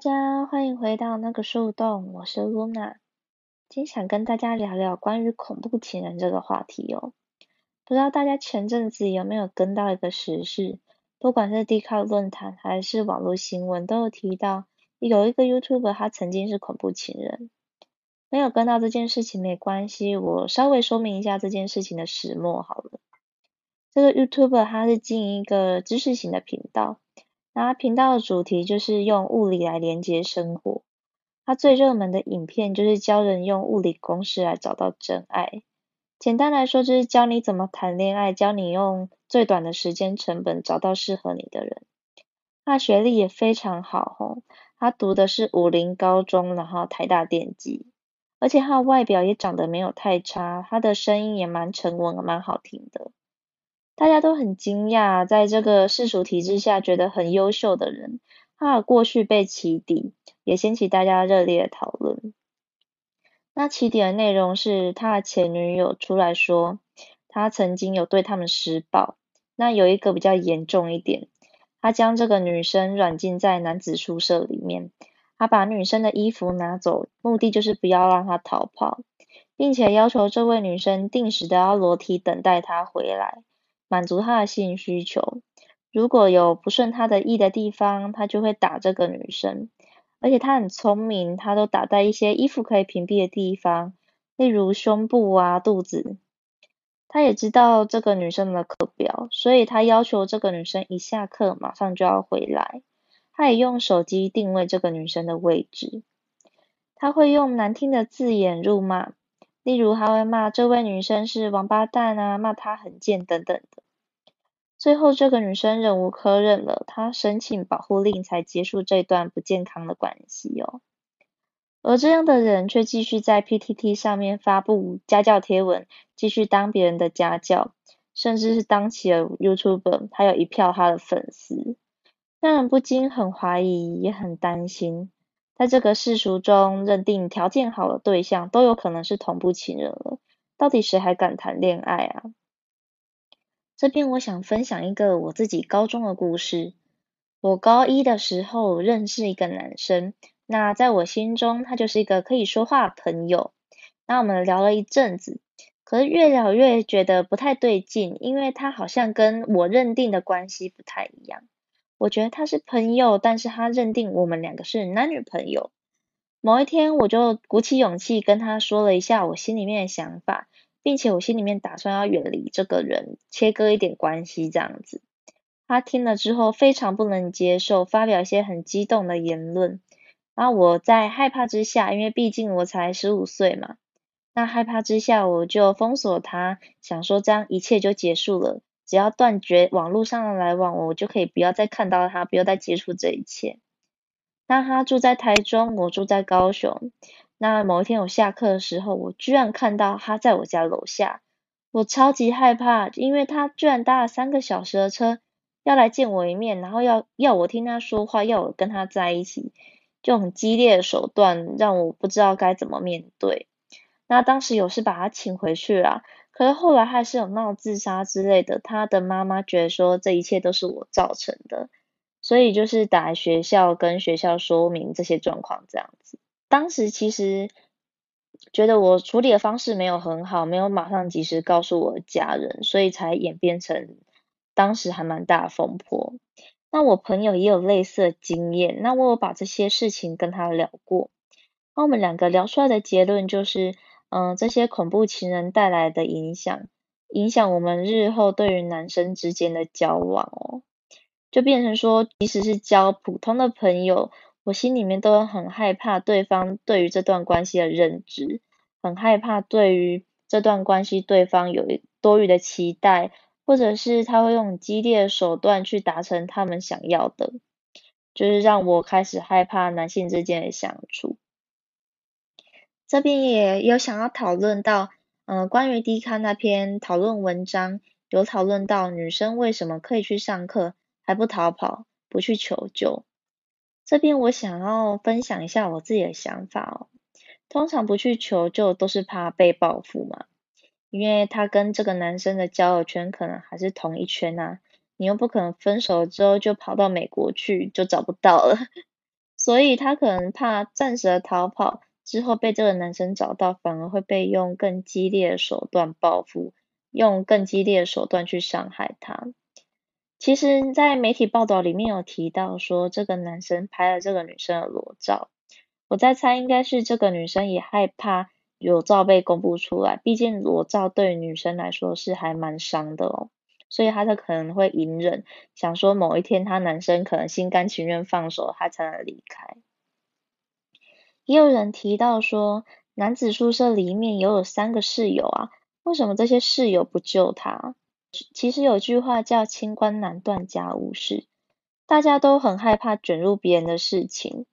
大家，欢迎回到那个树洞，我是 Luna。今天想跟大家聊聊关于恐怖情人这个话题哦。不知道大家前阵子有没有跟到一个时事，不管是 d 卡论坛还是网络新闻，都有提到有一个 YouTuber 他曾经是恐怖情人。没有跟到这件事情没关系，我稍微说明一下这件事情的始末好了。这个 YouTuber 他是经营一个知识型的频道。那频道的主题就是用物理来连接生活。它最热门的影片就是教人用物理公式来找到真爱。简单来说，就是教你怎么谈恋爱，教你用最短的时间成本找到适合你的人。他学历也非常好吼，他读的是武林高中，然后台大电机，而且他的外表也长得没有太差，他的声音也蛮沉稳，蛮好听的。大家都很惊讶，在这个世俗体制下觉得很优秀的人，他的过去被起底，也掀起大家热烈的讨论。那起底的内容是他的前女友出来说，他曾经有对他们施暴。那有一个比较严重一点，他将这个女生软禁在男子宿舍里面，他把女生的衣服拿走，目的就是不要让她逃跑，并且要求这位女生定时的要裸体等待他回来。满足他的性需求，如果有不顺他的意的地方，他就会打这个女生。而且他很聪明，他都打在一些衣服可以屏蔽的地方，例如胸部啊、肚子。他也知道这个女生的课表，所以他要求这个女生一下课马上就要回来。他也用手机定位这个女生的位置。他会用难听的字眼辱骂。例如，他会骂这位女生是王八蛋啊，骂她很贱等等的。最后，这个女生忍无可忍了，她申请保护令才结束这段不健康的关系哦。而这样的人却继续在 PTT 上面发布家教贴文，继续当别人的家教，甚至是当起了 YouTuber，还有一票他的粉丝，让人不禁很怀疑，也很担心。在这个世俗中，认定条件好的对象都有可能是同步情人了，到底谁还敢谈恋爱啊？这边我想分享一个我自己高中的故事。我高一的时候认识一个男生，那在我心中他就是一个可以说话的朋友。那我们聊了一阵子，可是越聊越觉得不太对劲，因为他好像跟我认定的关系不太一样。我觉得他是朋友，但是他认定我们两个是男女朋友。某一天，我就鼓起勇气跟他说了一下我心里面的想法，并且我心里面打算要远离这个人，切割一点关系这样子。他听了之后非常不能接受，发表一些很激动的言论。然后我在害怕之下，因为毕竟我才十五岁嘛，那害怕之下我就封锁他，想说这样一切就结束了。只要断绝网络上的来往，我就可以不要再看到他，不要再接触这一切。那他住在台中，我住在高雄。那某一天我下课的时候，我居然看到他在我家楼下，我超级害怕，因为他居然搭了三个小时的车要来见我一面，然后要要我听他说话，要我跟他在一起，就很激烈的手段让我不知道该怎么面对。那当时有事把他请回去了。可是后来还是有闹自杀之类的，他的妈妈觉得说这一切都是我造成的，所以就是打学校跟学校说明这些状况这样子。当时其实觉得我处理的方式没有很好，没有马上及时告诉我的家人，所以才演变成当时还蛮大的风波。那我朋友也有类似的经验，那我有把这些事情跟他聊过，那我们两个聊出来的结论就是。嗯，这些恐怖情人带来的影响，影响我们日后对于男生之间的交往哦，就变成说，即使是交普通的朋友，我心里面都很害怕对方对于这段关系的认知，很害怕对于这段关系对方有多余的期待，或者是他会用激烈的手段去达成他们想要的，就是让我开始害怕男性之间的相处。这边也有想要讨论到，嗯，关于 D 卡那篇讨论文章，有讨论到女生为什么可以去上课还不逃跑，不去求救。这边我想要分享一下我自己的想法哦。通常不去求救都是怕被报复嘛，因为他跟这个男生的交友圈可能还是同一圈呐，你又不可能分手之后就跑到美国去就找不到了。所以他可能怕暂时的逃跑之后被这个男生找到，反而会被用更激烈的手段报复，用更激烈的手段去伤害他。其实，在媒体报道里面有提到说，这个男生拍了这个女生的裸照。我在猜，应该是这个女生也害怕裸照被公布出来，毕竟裸照对女生来说是还蛮伤的哦，所以她就可能会隐忍，想说某一天她男生可能心甘情愿放手，她才能离开。也有人提到说，男子宿舍里面也有三个室友啊，为什么这些室友不救他？其实有句话叫“清官难断家务事”，大家都很害怕卷入别人的事情。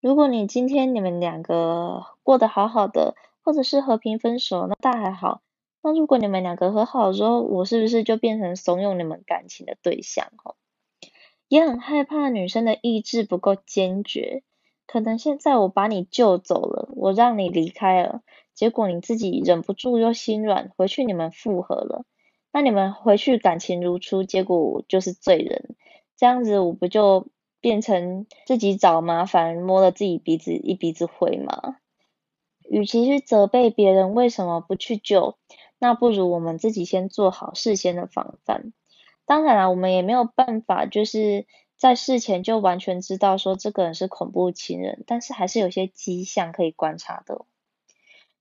如果你今天你们两个过得好好的，或者是和平分手，那大还好。那如果你们两个和好之后，我是不是就变成怂恿你们感情的对象？哦，也很害怕女生的意志不够坚决。可能现在我把你救走了，我让你离开了，结果你自己忍不住又心软，回去你们复合了。那你们回去感情如初，结果就是罪人。这样子我不就？变成自己找麻烦，摸了自己鼻子一鼻子灰吗。与其去责备别人为什么不去救，那不如我们自己先做好事先的防范。当然了，我们也没有办法，就是在事前就完全知道说这个人是恐怖情人，但是还是有些迹象可以观察的。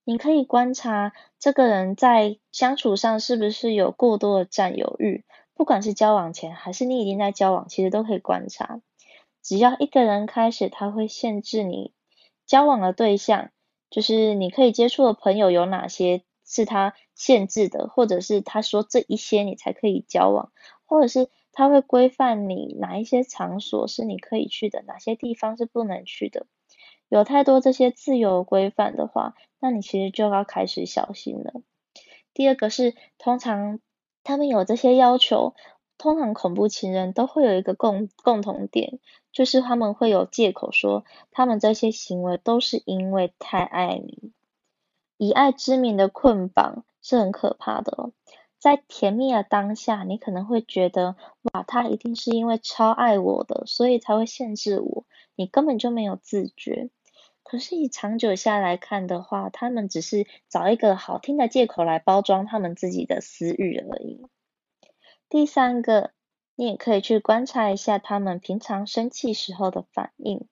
你可以观察这个人在相处上是不是有过多的占有欲，不管是交往前还是你已经在交往，其实都可以观察。只要一个人开始，他会限制你交往的对象，就是你可以接触的朋友有哪些是他限制的，或者是他说这一些你才可以交往，或者是他会规范你哪一些场所是你可以去的，哪些地方是不能去的。有太多这些自由规范的话，那你其实就要开始小心了。第二个是，通常他们有这些要求。通常恐怖情人都会有一个共共同点，就是他们会有借口说，他们这些行为都是因为太爱你。以爱之名的捆绑是很可怕的哦。在甜蜜的当下，你可能会觉得，哇，他一定是因为超爱我的，所以才会限制我。你根本就没有自觉。可是以长久下来看的话，他们只是找一个好听的借口来包装他们自己的私欲而已。第三个，你也可以去观察一下他们平常生气时候的反应。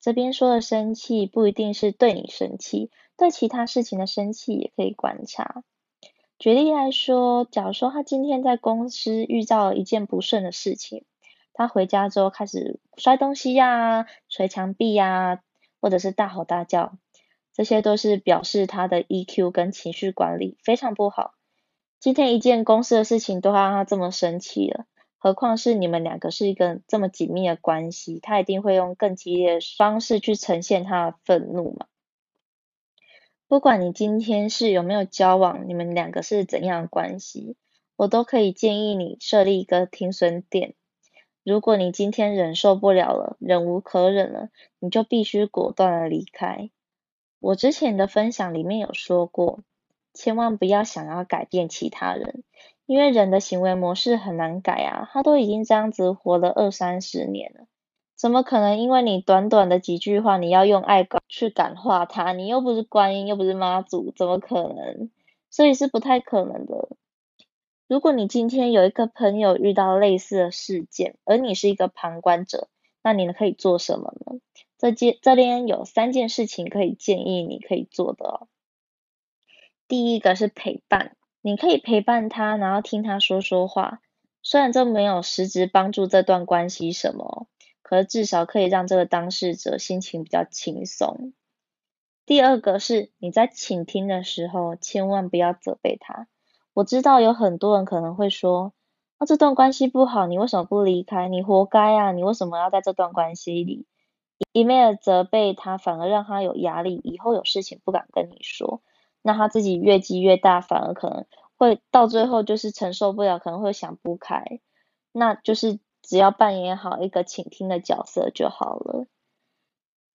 这边说的生气不一定是对你生气，对其他事情的生气也可以观察。举例来说，假如说他今天在公司遇到了一件不顺的事情，他回家之后开始摔东西呀、捶墙壁呀，或者是大吼大叫，这些都是表示他的 EQ 跟情绪管理非常不好。今天一件公司的事情都让他这么生气了，何况是你们两个是一个这么紧密的关系，他一定会用更激烈的方式去呈现他的愤怒嘛。不管你今天是有没有交往，你们两个是怎样的关系，我都可以建议你设立一个停损点。如果你今天忍受不了了，忍无可忍了，你就必须果断的离开。我之前的分享里面有说过。千万不要想要改变其他人，因为人的行为模式很难改啊，他都已经这样子活了二三十年了，怎么可能因为你短短的几句话，你要用爱去感化他？你又不是观音，又不是妈祖，怎么可能？所以是不太可能的。如果你今天有一个朋友遇到类似的事件，而你是一个旁观者，那你可以做什么呢？这件这边有三件事情可以建议你可以做的哦。第一个是陪伴，你可以陪伴他，然后听他说说话。虽然这没有实质帮助这段关系什么，可是至少可以让这个当事者心情比较轻松。第二个是你在倾听的时候，千万不要责备他。我知道有很多人可能会说，啊这段关系不好，你为什么不离开？你活该啊！你为什么要在这段关系里？一面的责备他，反而让他有压力，以后有事情不敢跟你说。那他自己越积越大，反而可能会到最后就是承受不了，可能会想不开。那就是只要扮演好一个倾听的角色就好了。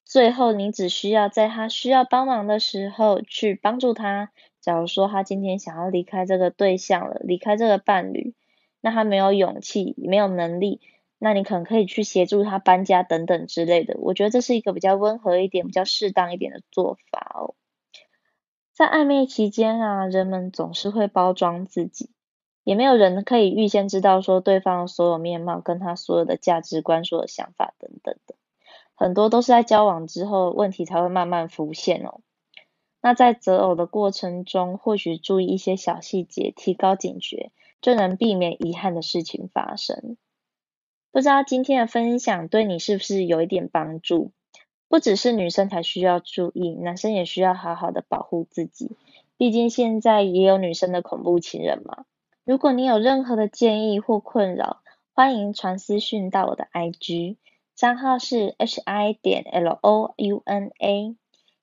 最后你只需要在他需要帮忙的时候去帮助他。假如说他今天想要离开这个对象了，离开这个伴侣，那他没有勇气，没有能力，那你可能可以去协助他搬家等等之类的。我觉得这是一个比较温和一点、比较适当一点的做法哦。在暧昧期间啊，人们总是会包装自己，也没有人可以预先知道说对方的所有面貌、跟他所有的价值观、所有想法等等的。很多都是在交往之后，问题才会慢慢浮现哦。那在择偶的过程中，或许注意一些小细节，提高警觉，就能避免遗憾的事情发生。不知道今天的分享对你是不是有一点帮助？不只是女生才需要注意，男生也需要好好的保护自己。毕竟现在也有女生的恐怖情人嘛。如果你有任何的建议或困扰，欢迎传私讯到我的 IG，账号是 h i 点 l o u n a。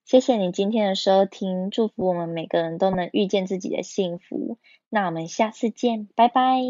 谢谢你今天的收听，祝福我们每个人都能遇见自己的幸福。那我们下次见，拜拜。